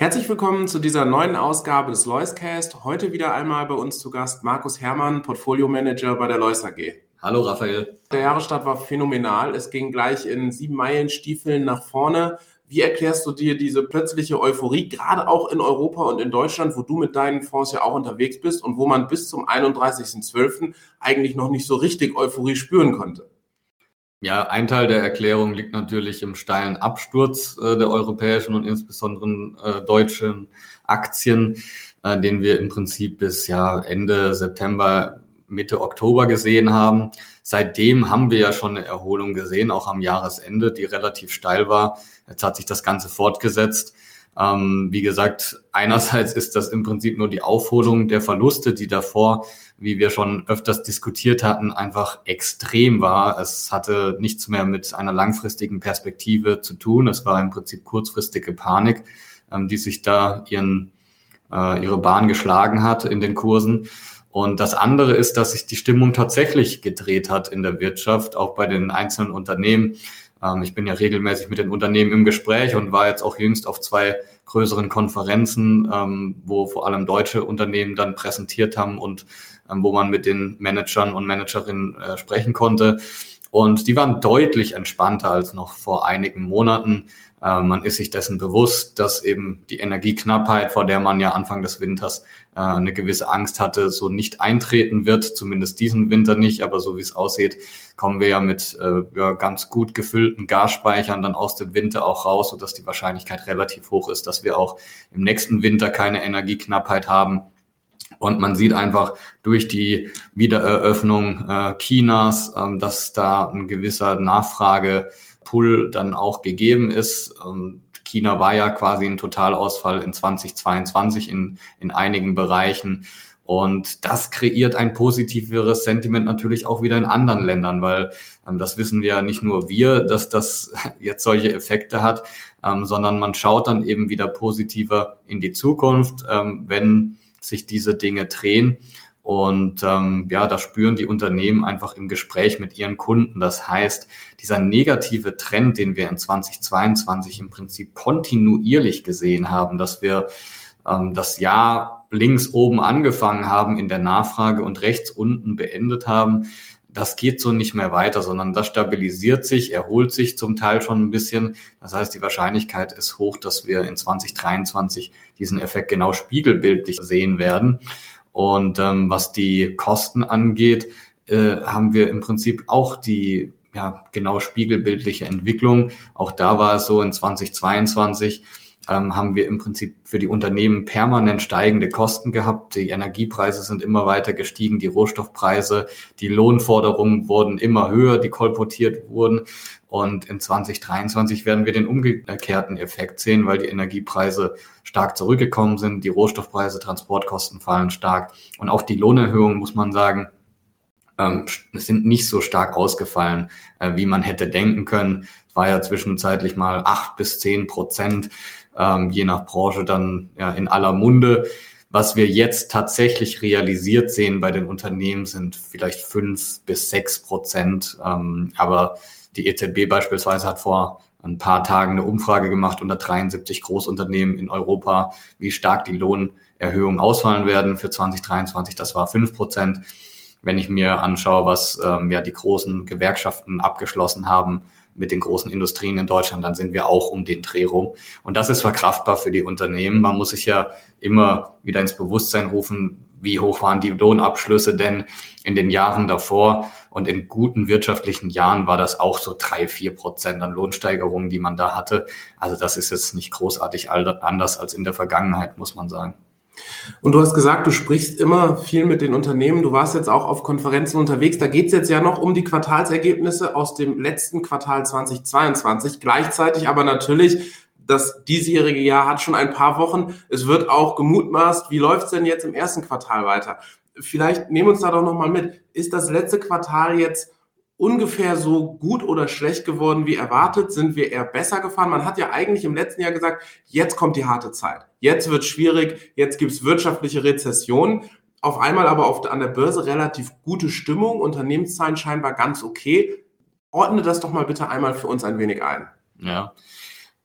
Herzlich willkommen zu dieser neuen Ausgabe des Loiscast. Heute wieder einmal bei uns zu Gast Markus Herrmann, Portfolio Manager bei der Lois AG. Hallo Raphael. Der Jahresstart war phänomenal. Es ging gleich in sieben Meilen Stiefeln nach vorne. Wie erklärst du dir diese plötzliche Euphorie, gerade auch in Europa und in Deutschland, wo du mit deinen Fonds ja auch unterwegs bist und wo man bis zum 31.12. eigentlich noch nicht so richtig Euphorie spüren konnte? Ja, ein Teil der Erklärung liegt natürlich im steilen Absturz äh, der europäischen und insbesondere äh, deutschen Aktien, äh, den wir im Prinzip bis ja Ende September, Mitte Oktober gesehen haben. Seitdem haben wir ja schon eine Erholung gesehen, auch am Jahresende, die relativ steil war. Jetzt hat sich das Ganze fortgesetzt. Ähm, wie gesagt, einerseits ist das im Prinzip nur die Aufholung der Verluste, die davor, wie wir schon öfters diskutiert hatten, einfach extrem war. Es hatte nichts mehr mit einer langfristigen Perspektive zu tun. Es war im Prinzip kurzfristige Panik, ähm, die sich da ihren, äh, ihre Bahn geschlagen hat in den Kursen. Und das andere ist, dass sich die Stimmung tatsächlich gedreht hat in der Wirtschaft, auch bei den einzelnen Unternehmen. Ähm, ich bin ja regelmäßig mit den Unternehmen im Gespräch und war jetzt auch jüngst auf zwei größeren Konferenzen, ähm, wo vor allem deutsche Unternehmen dann präsentiert haben und ähm, wo man mit den Managern und Managerinnen äh, sprechen konnte. Und die waren deutlich entspannter als noch vor einigen Monaten. Äh, man ist sich dessen bewusst, dass eben die Energieknappheit, vor der man ja Anfang des Winters äh, eine gewisse Angst hatte, so nicht eintreten wird, zumindest diesen Winter nicht, aber so wie es aussieht, kommen wir ja mit äh, ganz gut gefüllten Gasspeichern dann aus dem Winter auch raus, sodass die Wahrscheinlichkeit relativ hoch ist, dass wir auch im nächsten Winter keine Energieknappheit haben. Und man sieht einfach durch die Wiedereröffnung äh, Chinas, ähm, dass da ein gewisser Nachfrage Pull dann auch gegeben ist. Ähm, China war ja quasi ein Totalausfall in 2022 in, in einigen Bereichen. Und das kreiert ein positiveres Sentiment natürlich auch wieder in anderen Ländern, weil ähm, das wissen wir ja nicht nur wir, dass das jetzt solche Effekte hat, ähm, sondern man schaut dann eben wieder positiver in die Zukunft, ähm, wenn sich diese Dinge drehen. Und ähm, ja, da spüren die Unternehmen einfach im Gespräch mit ihren Kunden. Das heißt, dieser negative Trend, den wir in 2022 im Prinzip kontinuierlich gesehen haben, dass wir ähm, das Jahr links oben angefangen haben in der Nachfrage und rechts unten beendet haben, das geht so nicht mehr weiter, sondern das stabilisiert sich, erholt sich zum Teil schon ein bisschen. Das heißt, die Wahrscheinlichkeit ist hoch, dass wir in 2023 diesen Effekt genau spiegelbildlich sehen werden. Und ähm, was die Kosten angeht, äh, haben wir im Prinzip auch die ja, genau spiegelbildliche Entwicklung. Auch da war es so in 2022 ähm, haben wir im Prinzip für die Unternehmen permanent steigende Kosten gehabt. Die Energiepreise sind immer weiter gestiegen, die Rohstoffpreise, die Lohnforderungen wurden immer höher, die kolportiert wurden. Und in 2023 werden wir den umgekehrten Effekt sehen, weil die Energiepreise stark zurückgekommen sind, die Rohstoffpreise, Transportkosten fallen stark. Und auch die Lohnerhöhungen, muss man sagen, ähm, sind nicht so stark ausgefallen, äh, wie man hätte denken können. War ja zwischenzeitlich mal acht bis zehn Prozent ähm, je nach Branche dann ja, in aller Munde. Was wir jetzt tatsächlich realisiert sehen bei den Unternehmen sind vielleicht fünf bis sechs Prozent. Ähm, aber die EZB beispielsweise hat vor ein paar Tagen eine Umfrage gemacht unter 73 Großunternehmen in Europa, wie stark die Lohnerhöhungen ausfallen werden für 2023. Das war fünf Prozent. Wenn ich mir anschaue, was ähm, ja die großen Gewerkschaften abgeschlossen haben, mit den großen Industrien in Deutschland, dann sind wir auch um den Dreh rum. Und das ist verkraftbar für die Unternehmen. Man muss sich ja immer wieder ins Bewusstsein rufen, wie hoch waren die Lohnabschlüsse denn in den Jahren davor? Und in guten wirtschaftlichen Jahren war das auch so drei, vier Prozent an Lohnsteigerungen, die man da hatte. Also das ist jetzt nicht großartig anders als in der Vergangenheit, muss man sagen. Und du hast gesagt, du sprichst immer viel mit den Unternehmen. Du warst jetzt auch auf Konferenzen unterwegs. Da geht es jetzt ja noch um die Quartalsergebnisse aus dem letzten Quartal 2022. Gleichzeitig aber natürlich das diesjährige Jahr hat schon ein paar Wochen. Es wird auch gemutmaßt, wie läuft es denn jetzt im ersten Quartal weiter? Vielleicht nehmen uns da doch nochmal mit. Ist das letzte Quartal jetzt ungefähr so gut oder schlecht geworden wie erwartet? Sind wir eher besser gefahren? Man hat ja eigentlich im letzten Jahr gesagt, jetzt kommt die harte Zeit. Jetzt wird schwierig. Jetzt gibt es wirtschaftliche Rezession. Auf einmal aber auf, an der Börse relativ gute Stimmung. Unternehmenszahlen scheinbar ganz okay. Ordne das doch mal bitte einmal für uns ein wenig ein. Ja,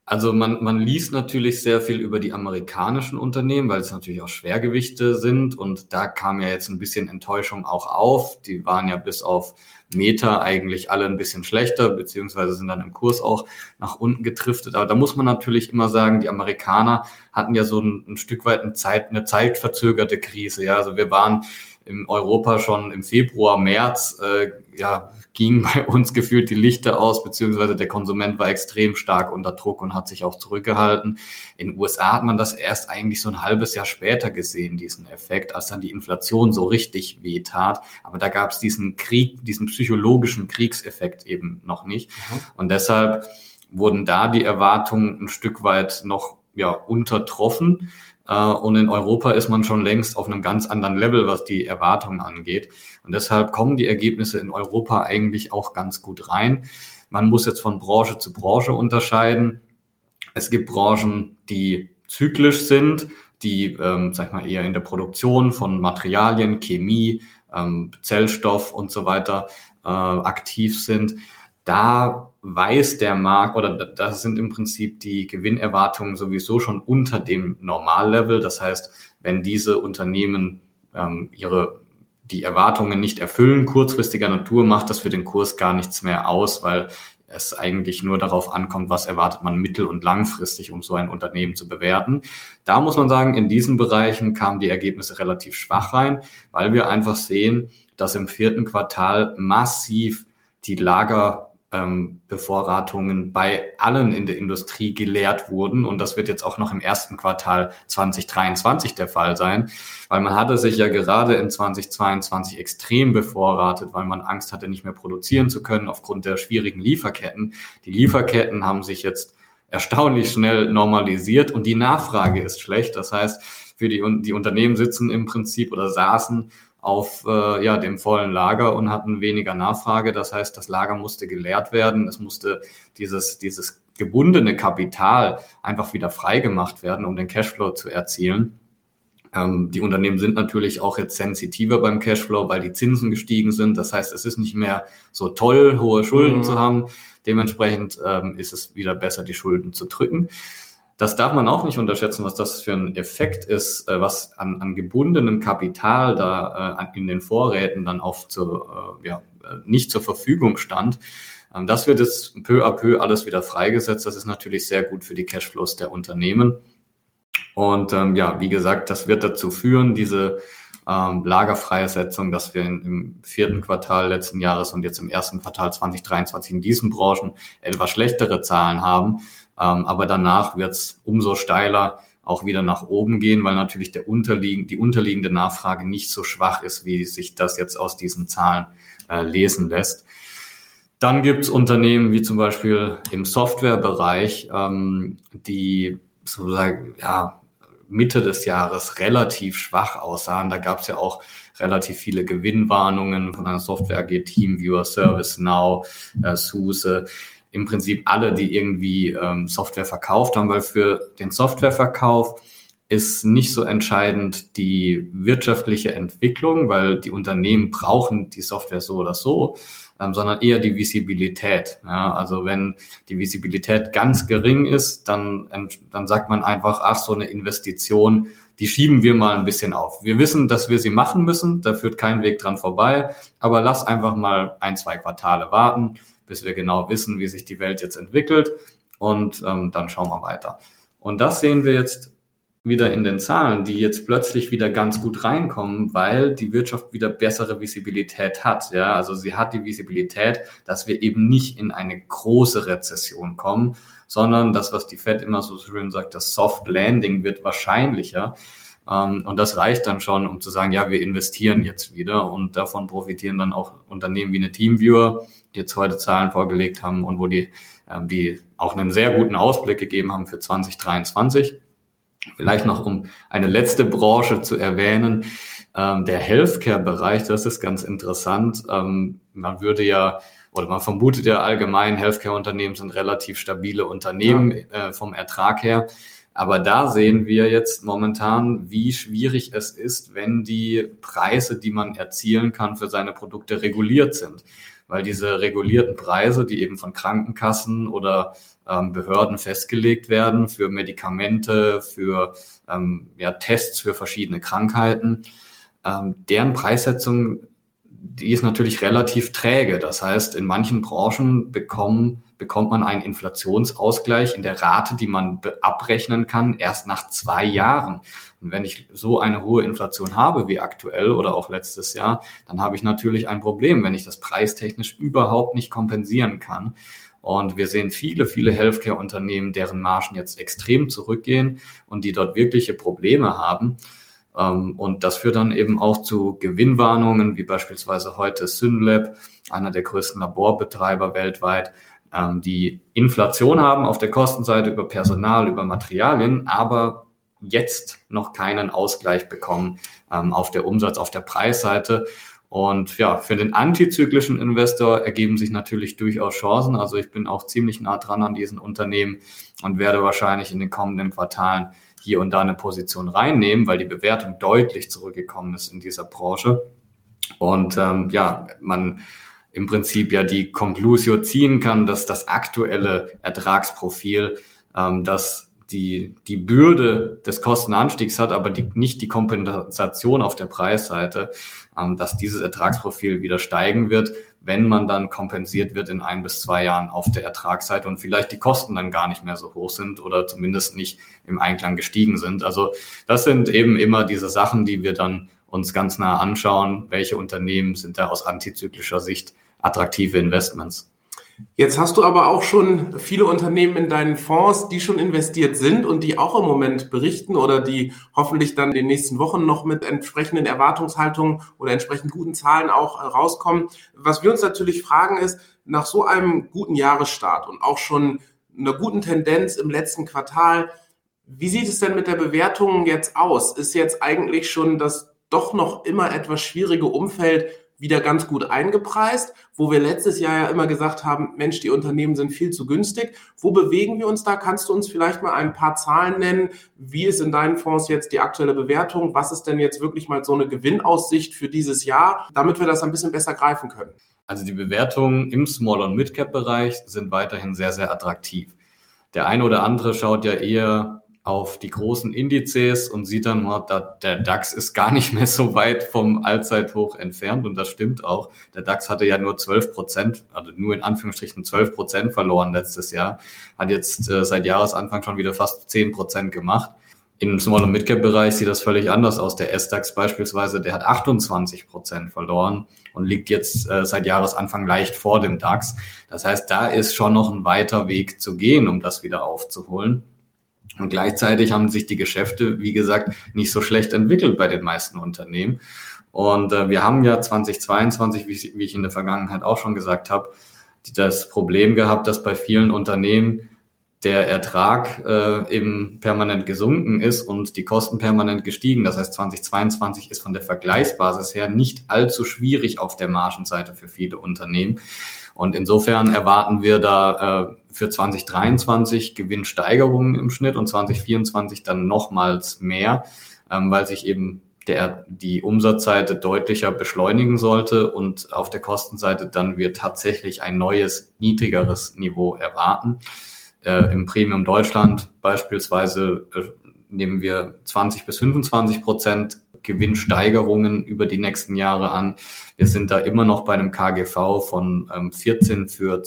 also man, man liest natürlich sehr viel über die amerikanischen Unternehmen, weil es natürlich auch Schwergewichte sind. Und da kam ja jetzt ein bisschen Enttäuschung auch auf. Die waren ja bis auf Meta eigentlich alle ein bisschen schlechter, beziehungsweise sind dann im Kurs auch nach unten getriftet. Aber da muss man natürlich immer sagen, die Amerikaner hatten ja so ein, ein Stück weit eine, Zeit, eine zeitverzögerte Krise. Ja, also wir waren in Europa schon im Februar, März, äh, ja, ging bei uns gefühlt die Lichter aus, beziehungsweise der Konsument war extrem stark unter Druck und hat sich auch zurückgehalten. In den USA hat man das erst eigentlich so ein halbes Jahr später gesehen, diesen Effekt, als dann die Inflation so richtig wehtat. Aber da gab es diesen Krieg, diesen psychologischen Kriegseffekt eben noch nicht. Mhm. Und deshalb wurden da die Erwartungen ein Stück weit noch ja, untertroffen. Äh, und in Europa ist man schon längst auf einem ganz anderen Level, was die Erwartungen angeht. Und deshalb kommen die Ergebnisse in Europa eigentlich auch ganz gut rein. Man muss jetzt von Branche zu Branche unterscheiden. Es gibt Branchen, die zyklisch sind, die, ähm, sag ich mal, eher in der Produktion von Materialien, Chemie, ähm, Zellstoff und so weiter äh, aktiv sind. Da weiß der Markt oder das sind im Prinzip die Gewinnerwartungen sowieso schon unter dem Normallevel. Das heißt, wenn diese Unternehmen ähm, ihre die Erwartungen nicht erfüllen, kurzfristiger Natur, macht das für den Kurs gar nichts mehr aus, weil es eigentlich nur darauf ankommt, was erwartet man mittel- und langfristig, um so ein Unternehmen zu bewerten. Da muss man sagen, in diesen Bereichen kamen die Ergebnisse relativ schwach rein, weil wir einfach sehen, dass im vierten Quartal massiv die Lager ähm, Bevorratungen bei allen in der Industrie geleert wurden. Und das wird jetzt auch noch im ersten Quartal 2023 der Fall sein, weil man hatte sich ja gerade in 2022 extrem bevorratet, weil man Angst hatte, nicht mehr produzieren zu können aufgrund der schwierigen Lieferketten. Die Lieferketten haben sich jetzt erstaunlich schnell normalisiert und die Nachfrage ist schlecht. Das heißt, für die, die Unternehmen sitzen im Prinzip oder saßen auf äh, ja, dem vollen Lager und hatten weniger Nachfrage. Das heißt, das Lager musste geleert werden. Es musste dieses, dieses gebundene Kapital einfach wieder freigemacht werden, um den Cashflow zu erzielen. Ähm, die Unternehmen sind natürlich auch jetzt sensitiver beim Cashflow, weil die Zinsen gestiegen sind. Das heißt, es ist nicht mehr so toll, hohe Schulden mhm. zu haben. Dementsprechend ähm, ist es wieder besser, die Schulden zu drücken. Das darf man auch nicht unterschätzen, was das für ein Effekt ist, äh, was an, an gebundenem Kapital da äh, in den Vorräten dann auch zu, äh, ja, nicht zur Verfügung stand. Ähm, das wird jetzt peu à peu alles wieder freigesetzt. Das ist natürlich sehr gut für die Cashflows der Unternehmen. Und ähm, ja, wie gesagt, das wird dazu führen, diese ähm, Lagerfreisetzung, dass wir in, im vierten Quartal letzten Jahres und jetzt im ersten Quartal 2023 in diesen Branchen etwas schlechtere Zahlen haben. Ähm, aber danach wird es umso steiler auch wieder nach oben gehen, weil natürlich der unterliegend, die unterliegende Nachfrage nicht so schwach ist, wie sich das jetzt aus diesen Zahlen äh, lesen lässt. Dann gibt es Unternehmen wie zum Beispiel im Softwarebereich, ähm, die sozusagen ja, Mitte des Jahres relativ schwach aussahen. Da gab es ja auch relativ viele Gewinnwarnungen von einer Software AG, Teamviewer, ServiceNow, äh, SUSE im Prinzip alle, die irgendwie ähm, Software verkauft haben, weil für den Softwareverkauf ist nicht so entscheidend die wirtschaftliche Entwicklung, weil die Unternehmen brauchen die Software so oder so, ähm, sondern eher die Visibilität. Ja, also wenn die Visibilität ganz gering ist, dann, dann sagt man einfach, ach, so eine Investition, die schieben wir mal ein bisschen auf. Wir wissen, dass wir sie machen müssen, da führt kein Weg dran vorbei, aber lass einfach mal ein, zwei Quartale warten bis wir genau wissen, wie sich die Welt jetzt entwickelt und ähm, dann schauen wir weiter. Und das sehen wir jetzt wieder in den Zahlen, die jetzt plötzlich wieder ganz gut reinkommen, weil die Wirtschaft wieder bessere Visibilität hat. Ja, also sie hat die Visibilität, dass wir eben nicht in eine große Rezession kommen, sondern das, was die Fed immer so schön sagt, das Soft Landing wird wahrscheinlicher. Ähm, und das reicht dann schon, um zu sagen, ja, wir investieren jetzt wieder und davon profitieren dann auch Unternehmen wie eine Teamviewer, jetzt heute Zahlen vorgelegt haben und wo die, ähm, die auch einen sehr guten Ausblick gegeben haben für 2023. Vielleicht noch, um eine letzte Branche zu erwähnen, ähm, der Healthcare-Bereich, das ist ganz interessant. man würde ja oder man vermutet ja allgemein, Healthcare-Unternehmen sind relativ stabile Unternehmen äh, vom Ertrag her. Aber da sehen wir jetzt momentan, wie schwierig es ist, wenn die Preise, die man erzielen kann für seine Produkte, reguliert sind. Weil diese regulierten Preise, die eben von Krankenkassen oder ähm, Behörden festgelegt werden für Medikamente, für ähm, ja, Tests für verschiedene Krankheiten, ähm, deren Preissetzung, die ist natürlich relativ träge. Das heißt, in manchen Branchen bekommen bekommt man einen Inflationsausgleich in der Rate, die man abrechnen kann, erst nach zwei Jahren. Und wenn ich so eine hohe Inflation habe wie aktuell oder auch letztes Jahr, dann habe ich natürlich ein Problem, wenn ich das preistechnisch überhaupt nicht kompensieren kann. Und wir sehen viele, viele Healthcare-Unternehmen, deren Margen jetzt extrem zurückgehen und die dort wirkliche Probleme haben. Ähm, und das führt dann eben auch zu Gewinnwarnungen, wie beispielsweise heute Synlab, einer der größten Laborbetreiber weltweit, ähm, die Inflation haben auf der Kostenseite über Personal, über Materialien, aber jetzt noch keinen Ausgleich bekommen ähm, auf der Umsatz, auf der Preisseite. Und ja, für den antizyklischen Investor ergeben sich natürlich durchaus Chancen. Also ich bin auch ziemlich nah dran an diesen Unternehmen und werde wahrscheinlich in den kommenden Quartalen hier und da eine Position reinnehmen, weil die Bewertung deutlich zurückgekommen ist in dieser Branche. Und ähm, ja, man im Prinzip ja die Conclusio ziehen kann, dass das aktuelle Ertragsprofil, ähm, das die, die Bürde des Kostenanstiegs hat, aber die, nicht die Kompensation auf der Preisseite, ähm, dass dieses Ertragsprofil wieder steigen wird, wenn man dann kompensiert wird in ein bis zwei Jahren auf der Ertragsseite und vielleicht die Kosten dann gar nicht mehr so hoch sind oder zumindest nicht im Einklang gestiegen sind. Also das sind eben immer diese Sachen, die wir dann uns ganz nah anschauen, welche Unternehmen sind da aus antizyklischer Sicht attraktive Investments. Jetzt hast du aber auch schon viele Unternehmen in deinen Fonds, die schon investiert sind und die auch im Moment berichten oder die hoffentlich dann in den nächsten Wochen noch mit entsprechenden Erwartungshaltungen oder entsprechend guten Zahlen auch äh, rauskommen. Was wir uns natürlich fragen ist, nach so einem guten Jahresstart und auch schon einer guten Tendenz im letzten Quartal, wie sieht es denn mit der Bewertung jetzt aus? Ist jetzt eigentlich schon das doch noch immer etwas schwierige Umfeld wieder ganz gut eingepreist, wo wir letztes Jahr ja immer gesagt haben, Mensch, die Unternehmen sind viel zu günstig. Wo bewegen wir uns da? Kannst du uns vielleicht mal ein paar Zahlen nennen? Wie ist in deinen Fonds jetzt die aktuelle Bewertung? Was ist denn jetzt wirklich mal so eine Gewinnaussicht für dieses Jahr, damit wir das ein bisschen besser greifen können? Also die Bewertungen im Small- und Mid-Cap-Bereich sind weiterhin sehr, sehr attraktiv. Der eine oder andere schaut ja eher auf die großen Indizes und sieht dann, der DAX ist gar nicht mehr so weit vom Allzeithoch entfernt und das stimmt auch. Der DAX hatte ja nur 12 Prozent, also nur in Anführungsstrichen 12 Prozent verloren letztes Jahr, hat jetzt äh, seit Jahresanfang schon wieder fast 10 Prozent gemacht. Im Small- und Mid-Cap-Bereich sieht das völlig anders aus. Der S-DAX beispielsweise, der hat 28 Prozent verloren und liegt jetzt äh, seit Jahresanfang leicht vor dem DAX. Das heißt, da ist schon noch ein weiter Weg zu gehen, um das wieder aufzuholen. Und gleichzeitig haben sich die Geschäfte, wie gesagt, nicht so schlecht entwickelt bei den meisten Unternehmen. Und äh, wir haben ja 2022, wie, wie ich in der Vergangenheit auch schon gesagt habe, das Problem gehabt, dass bei vielen Unternehmen der Ertrag äh, eben permanent gesunken ist und die Kosten permanent gestiegen. Das heißt, 2022 ist von der Vergleichsbasis her nicht allzu schwierig auf der Margenseite für viele Unternehmen. Und insofern erwarten wir da äh, für 2023 Gewinnsteigerungen im Schnitt und 2024 dann nochmals mehr, ähm, weil sich eben der, die Umsatzseite deutlicher beschleunigen sollte und auf der Kostenseite dann wir tatsächlich ein neues, niedrigeres Niveau erwarten. Äh, Im Premium Deutschland beispielsweise äh, nehmen wir 20 bis 25 Prozent Gewinnsteigerungen über die nächsten Jahre an. Wir sind da immer noch bei einem KGV von ähm, 14 für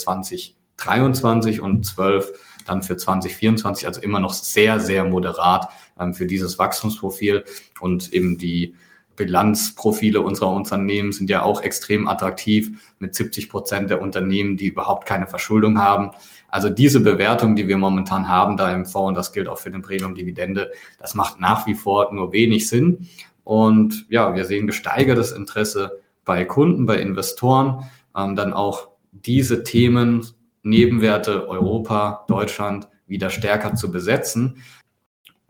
2023 und 12 dann für 2024, also immer noch sehr, sehr moderat ähm, für dieses Wachstumsprofil und eben die Bilanzprofile unserer Unternehmen sind ja auch extrem attraktiv mit 70 Prozent der Unternehmen, die überhaupt keine Verschuldung haben. Also diese Bewertung, die wir momentan haben da im Fonds, und das gilt auch für den Premium-Dividende, das macht nach wie vor nur wenig Sinn. Und ja, wir sehen gesteigertes Interesse bei Kunden, bei Investoren, ähm, dann auch diese Themen, Nebenwerte Europa, Deutschland wieder stärker zu besetzen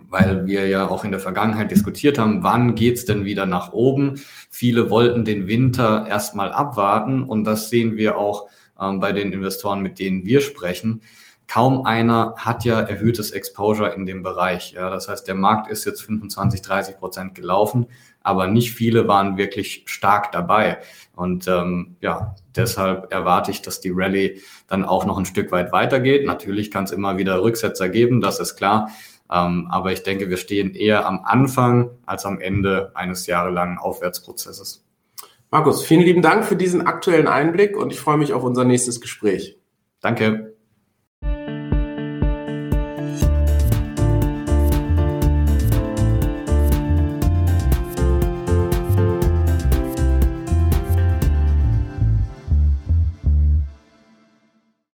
weil wir ja auch in der Vergangenheit diskutiert haben, wann geht's denn wieder nach oben. Viele wollten den Winter erstmal abwarten und das sehen wir auch ähm, bei den Investoren, mit denen wir sprechen. Kaum einer hat ja erhöhtes Exposure in dem Bereich. Ja, das heißt, der Markt ist jetzt 25, 30 Prozent gelaufen, aber nicht viele waren wirklich stark dabei. Und ähm, ja, deshalb erwarte ich, dass die Rallye dann auch noch ein Stück weit weitergeht. Natürlich kann es immer wieder Rücksetzer geben, das ist klar. Ähm, aber ich denke, wir stehen eher am Anfang als am Ende eines jahrelangen Aufwärtsprozesses. Markus, vielen lieben Dank für diesen aktuellen Einblick und ich freue mich auf unser nächstes Gespräch. Danke.